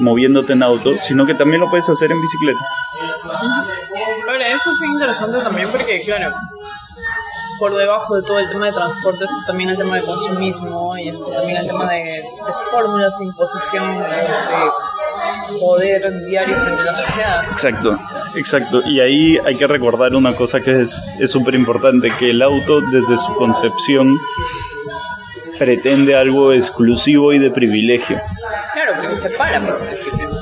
moviéndote en auto, sino que también lo puedes hacer en bicicleta. Ahora, eso es bien interesante también porque, claro, por debajo de todo el tema de transporte está también el tema de consumismo y está también el tema de, fórmulas de imposición de, poder diario frente a la sociedad. Exacto, exacto. Y ahí hay que recordar una cosa que es súper importante, que el auto desde su concepción pretende algo exclusivo y de privilegio. Claro, porque se para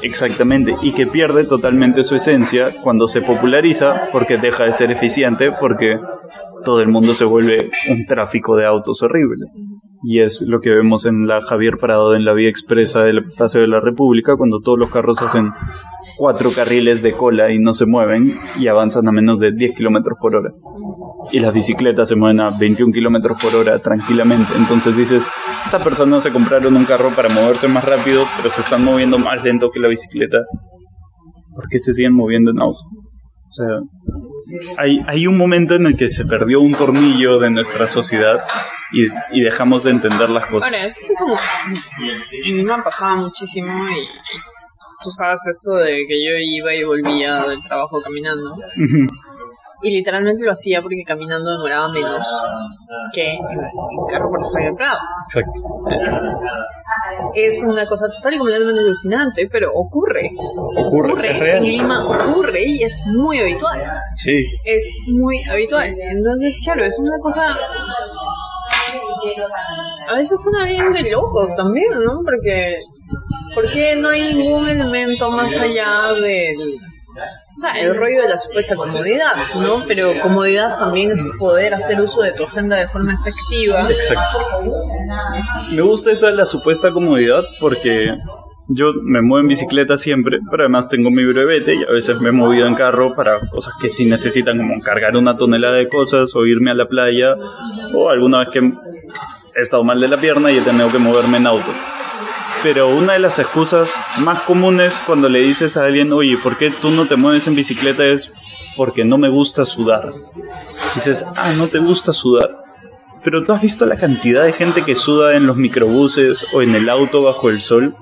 Exactamente, y que pierde totalmente su esencia cuando se populariza porque deja de ser eficiente, porque todo el mundo se vuelve un tráfico de autos horrible. Y es lo que vemos en la Javier Prado, en la vía expresa del Paseo de la República, cuando todos los carros hacen cuatro carriles de cola y no se mueven y avanzan a menos de 10 kilómetros por hora. Y las bicicletas se mueven a 21 kilómetros por hora tranquilamente. Entonces dices, estas personas se compraron un carro para moverse más rápido, pero se están moviendo más lento que la bicicleta. ¿Por qué se siguen moviendo en auto? Sea, hay, hay un momento en el que se perdió un tornillo de nuestra sociedad y, y dejamos de entender las cosas. Bueno, es que eso en mí me pasado muchísimo y, tú sabes esto de que yo iba y volvía del trabajo caminando. Y literalmente lo hacía porque caminando demoraba menos que en, carro por la Prado. Exacto. Es una cosa total y completamente alucinante, pero ocurre. Ocurre. en Lima ocurre y es muy habitual. Sí. Es muy habitual. Entonces, claro, es una cosa a veces suena bien de locos también, ¿no? Porque, porque no hay ningún elemento más allá del o sea, el rollo de la supuesta comodidad, ¿no? Pero comodidad también es poder hacer uso de tu agenda de forma efectiva. Exacto. Me gusta eso de la supuesta comodidad porque yo me muevo en bicicleta siempre, pero además tengo mi brevete y a veces me he movido en carro para cosas que sí necesitan, como cargar una tonelada de cosas o irme a la playa, o alguna vez que he estado mal de la pierna y he tenido que moverme en auto pero una de las excusas más comunes cuando le dices a alguien, oye, ¿por qué tú no te mueves en bicicleta? es porque no me gusta sudar. Dices, ah, no te gusta sudar. Pero tú has visto la cantidad de gente que suda en los microbuses o en el auto bajo el sol.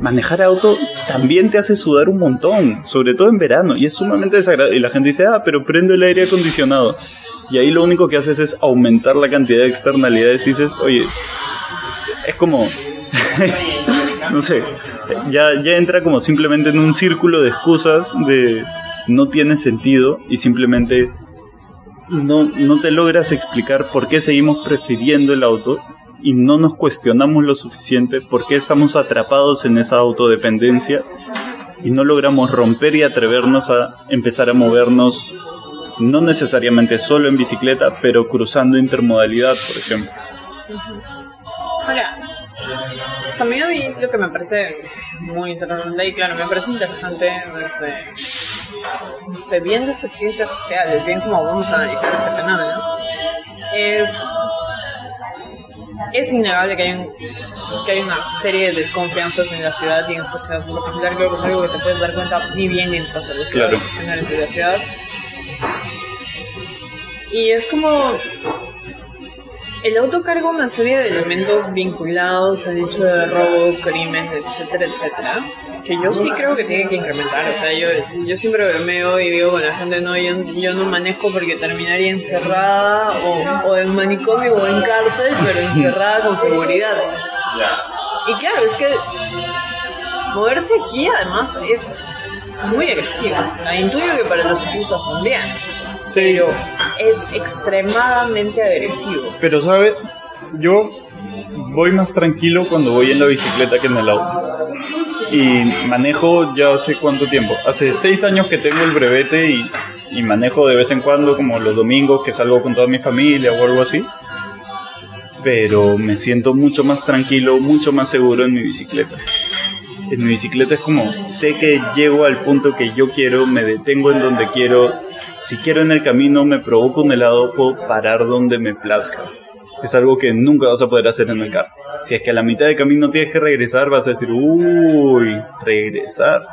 Manejar auto también te hace sudar un montón, sobre todo en verano, y es sumamente desagradable. Y la gente dice, ah, pero prendo el aire acondicionado. Y ahí lo único que haces es aumentar la cantidad de externalidades y dices, oye, es como no sé, ya, ya entra como simplemente en un círculo de excusas de no tiene sentido y simplemente no, no te logras explicar por qué seguimos prefiriendo el auto y no nos cuestionamos lo suficiente por qué estamos atrapados en esa autodependencia y no logramos romper y atrevernos a empezar a movernos no necesariamente solo en bicicleta, pero cruzando intermodalidad, por ejemplo. Ahora, también a mí lo que me parece muy interesante, y claro, me parece interesante desde, no sé, bien desde ciencias sociales, bien como vamos a analizar este fenómeno, es, es innegable que hay, que hay una serie de desconfianzas en la ciudad y en esta ciudad en particular. Creo que es algo que te puedes dar cuenta ni bien entras a la ciudad, claro. de la ciudad. Y es como el auto carga una serie de elementos vinculados al hecho de robo, crimen, etcétera, etcétera, que yo sí creo que tiene que incrementar. O sea, yo, yo siempre bromeo y digo con la gente, no, yo, yo no manejo porque terminaría encerrada o, o en manicomio o en cárcel, pero encerrada con seguridad. Y claro, es que moverse aquí además es muy agresivo. intuyo que para los ciclistas también pero es extremadamente agresivo. Pero sabes, yo voy más tranquilo cuando voy en la bicicleta que en el auto. Y manejo ya hace cuánto tiempo. Hace seis años que tengo el brevete y, y manejo de vez en cuando, como los domingos que salgo con toda mi familia o algo así. Pero me siento mucho más tranquilo, mucho más seguro en mi bicicleta. En mi bicicleta es como, sé que llego al punto que yo quiero, me detengo en donde quiero, si quiero en el camino me provoco un helado, puedo parar donde me plazca. Es algo que nunca vas a poder hacer en el carro. Si es que a la mitad de camino tienes que regresar, vas a decir, uy, regresar.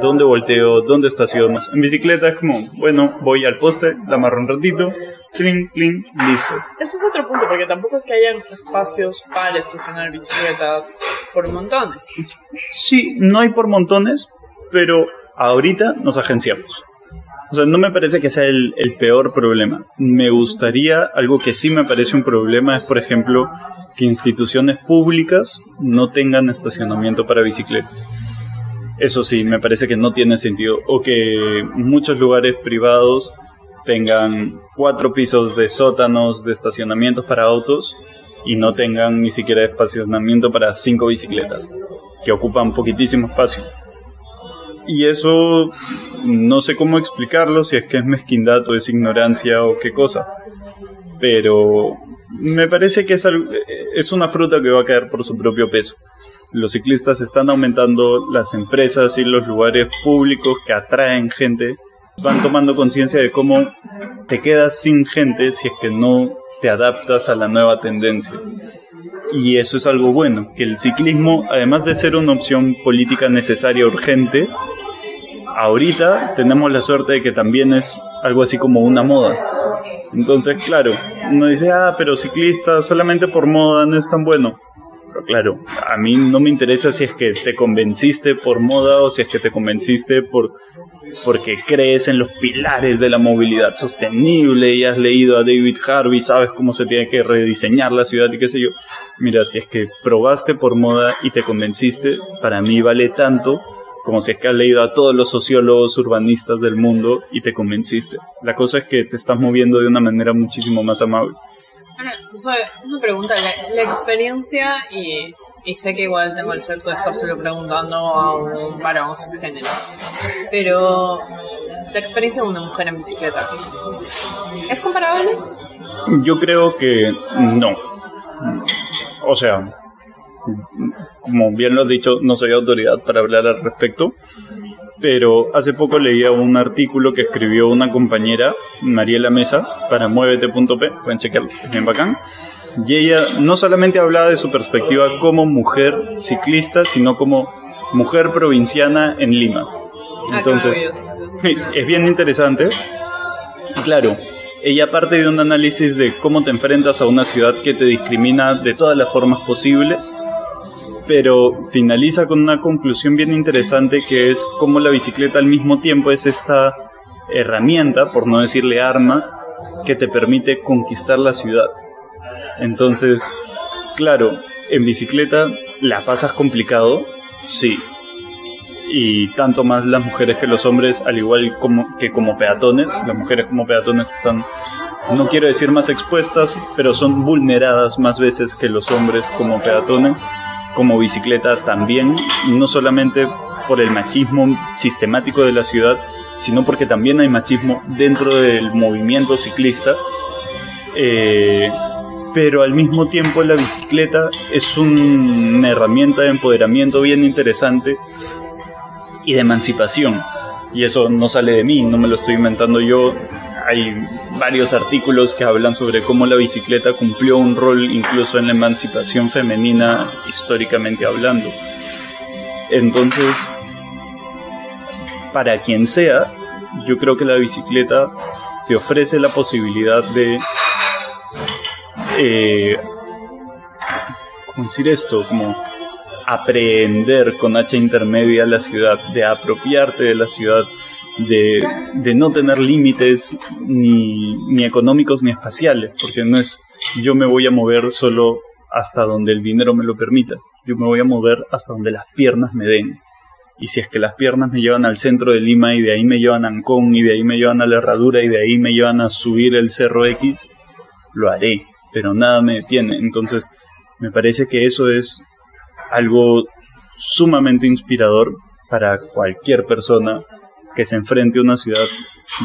¿Dónde volteo? ¿Dónde estaciono? En bicicleta es como, bueno, voy al poste, la amarro un ratito, clink, clink, listo. Ese es otro punto, porque tampoco es que hayan espacios para estacionar bicicletas por montones. Sí, no hay por montones, pero ahorita nos agenciamos. O sea, no me parece que sea el, peor problema. Me gustaría, algo que sí me parece un problema es, por ejemplo, que instituciones públicas no tengan estacionamiento para bicicletas. Eso sí, me parece que no tiene sentido. O que muchos lugares privados tengan cuatro pisos de sótanos de estacionamientos para autos y no tengan ni siquiera estacionamiento para cinco bicicletas, que ocupan poquitísimo espacio. Y eso no sé cómo explicarlo, si es que es mezquindad o es ignorancia o qué cosa. Pero me parece que es, es una fruta que va a caer por su propio peso. Los ciclistas están aumentando, las empresas y los lugares públicos que atraen gente van tomando conciencia de cómo te quedas sin gente si es que no te adaptas a la nueva tendencia. Y eso es algo bueno, que el ciclismo, además de ser una opción política necesaria, urgente, ahorita tenemos la suerte de que también es algo así como una moda. Entonces, claro, uno dice, ah, pero ciclista solamente por moda no es tan bueno. Pero claro, a mí no me interesa si es que te convenciste por moda o si es que te convenciste por porque crees en los pilares de la movilidad sostenible y has leído a David Harvey, sabes cómo se tiene que rediseñar la ciudad y qué sé yo. Mira, si es que probaste por moda y te convenciste, para mí vale tanto como si es que has leído a todos los sociólogos urbanistas del mundo y te convenciste. La cosa es que te estás moviendo de una manera muchísimo más amable. Ahora, una pregunta, la, experiencia, y, y, sé que igual tengo el sesgo de estárselo preguntando a un varón cisgénero, pero la experiencia de una mujer en bicicleta, ¿es comparable? Yo creo que no. O sea, como bien lo has dicho, no soy autoridad para hablar al respecto, pero hace poco leía un artículo que escribió una compañera, Mariela Mesa, para muévete.p, pueden chequearlo, es bien bacán. Y ella no solamente hablaba de su perspectiva como mujer ciclista, sino como mujer provinciana en Lima. Ah, Entonces, es bien interesante. Claro, ella parte de un análisis de cómo te enfrentas a una ciudad que te discrimina de todas las formas posibles pero finaliza con una conclusión bien interesante que es cómo la bicicleta al mismo tiempo es esta herramienta, por no decirle arma, que te permite conquistar la ciudad. Entonces, claro, en bicicleta la pasas complicado, sí. Y tanto más las mujeres que los hombres, al igual como, que como peatones, las mujeres como peatones están, no quiero decir más expuestas, pero son vulneradas más veces que los hombres como peatones como bicicleta también, no solamente por el machismo sistemático de la ciudad, sino porque también hay machismo dentro del movimiento ciclista. Eh, pero al mismo tiempo la bicicleta es una herramienta de empoderamiento bien interesante y de emancipación. Y eso no sale de mí, no me lo estoy inventando yo, hay varios artículos que hablan sobre cómo la bicicleta cumplió un rol incluso en la emancipación femenina históricamente hablando. Entonces, para quien sea, yo creo que la bicicleta te ofrece la posibilidad de... Eh, ¿Cómo decir esto? Como aprender con H intermedia la ciudad, de apropiarte de la ciudad, de, no tener límites ni, ni económicos ni espaciales, porque no es yo me voy a mover solo hasta donde el dinero me lo permita, yo me voy a mover hasta donde las piernas me den. Y si es que las piernas me llevan al centro de Lima y de ahí me llevan a Ancón y de ahí me llevan a la herradura y de ahí me llevan a subir el cerro X, lo haré, pero nada me detiene. Entonces, me parece que eso es algo sumamente inspirador para cualquier persona que se enfrente a una ciudad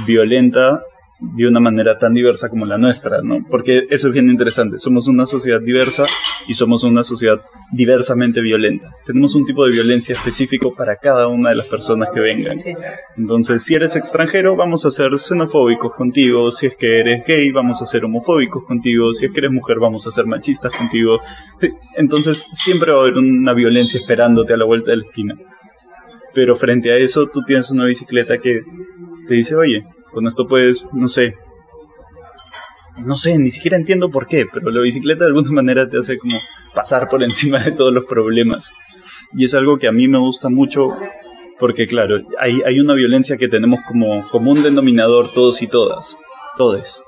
violenta de una manera tan diversa como la nuestra, ¿no? Porque eso es bien interesante. Somos una sociedad diversa y somos una sociedad diversamente violenta. Tenemos un tipo de violencia específico para cada una de las personas que vengan. Entonces, si eres extranjero, vamos a ser xenofóbicos contigo. Si es que eres gay, vamos a ser homofóbicos contigo. Si es que eres mujer, vamos a ser machistas contigo. Entonces, siempre va a haber una violencia esperándote a la vuelta de la esquina. Pero frente a eso, tú tienes una bicicleta que te dice, oye, con esto puedes, no sé, no sé, ni siquiera entiendo por qué, pero la bicicleta de alguna manera te hace como pasar por encima de todos los problemas. Y es algo que a mí me gusta mucho Porque claro, hay, hay una violencia que tenemos como, como un denominador todos y todas, todes,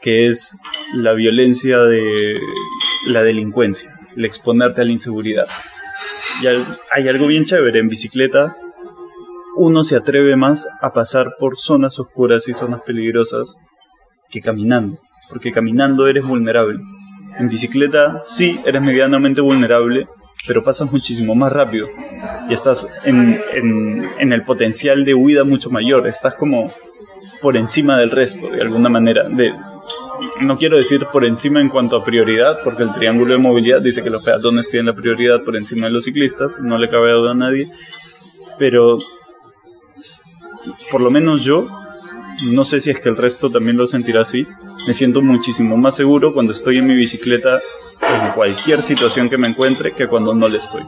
que es la violencia de la delincuencia, el exponerte a la inseguridad. Y hay algo bien chévere en bicicleta, uno se atreve más a pasar por zonas oscuras y zonas peligrosas que caminando, porque caminando eres vulnerable. En bicicleta sí eres medianamente vulnerable, pero pasas muchísimo más rápido y estás en, el potencial de huida mucho mayor, estás como por encima del resto, de alguna manera. No quiero decir por encima en cuanto a prioridad, porque el triángulo de movilidad dice que los peatones tienen la prioridad por encima de los ciclistas, no le cabe duda a nadie, pero por lo menos yo, no sé si es que el resto también lo sentirá así, me siento muchísimo más seguro cuando estoy en mi bicicleta en cualquier situación que me encuentre que cuando no le estoy.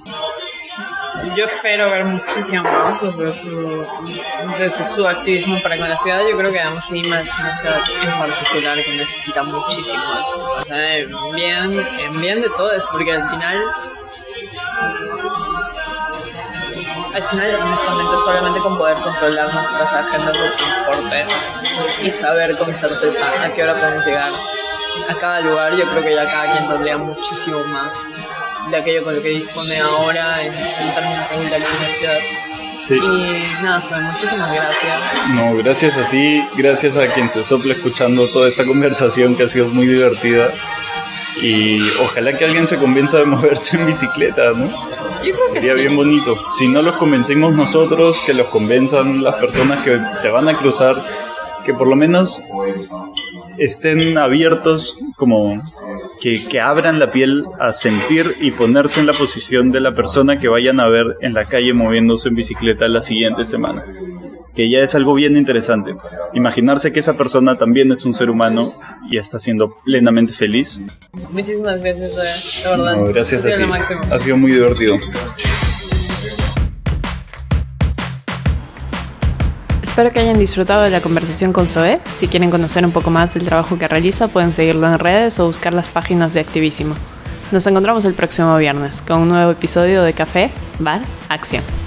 Yo espero ver muchísimo más desde su, activismo para con la ciudad. Yo creo que además Lima es una ciudad en particular que necesita muchísimo eso. O sea, en bien, en bien de todos, porque al final al final, honestamente, solamente con poder controlar nuestras agendas de transporte y saber con certeza a qué hora podemos llegar a cada lugar, yo creo que ya cada quien tendría muchísimo más de aquello con lo que dispone ahora en, términos de la ciudad. Sí. Y nada, muchísimas gracias. No, gracias a ti, gracias a quien se sopla escuchando toda esta conversación que ha sido muy divertida. Y ojalá que alguien se convenza de moverse en bicicleta, ¿no? Sería bien bonito. Si no los convencemos nosotros, que los convenzan las personas que se van a cruzar, que por lo menos estén abiertos, como que, que abran la piel a sentir y ponerse en la posición de la persona que vayan a ver en la calle moviéndose en bicicleta la siguiente semana que ya es algo bien interesante. Imaginarse que esa persona también es un ser humano y está siendo plenamente feliz. Muchísimas gracias, de verdad. gracias a ti. Ha sido muy divertido. Espero que hayan disfrutado de la conversación con Zoe. Si quieren conocer un poco más del trabajo que realiza, pueden seguirlo en redes o buscar las páginas de Activísimo. Nos encontramos el próximo viernes con un nuevo episodio de Café, Bar, Acción.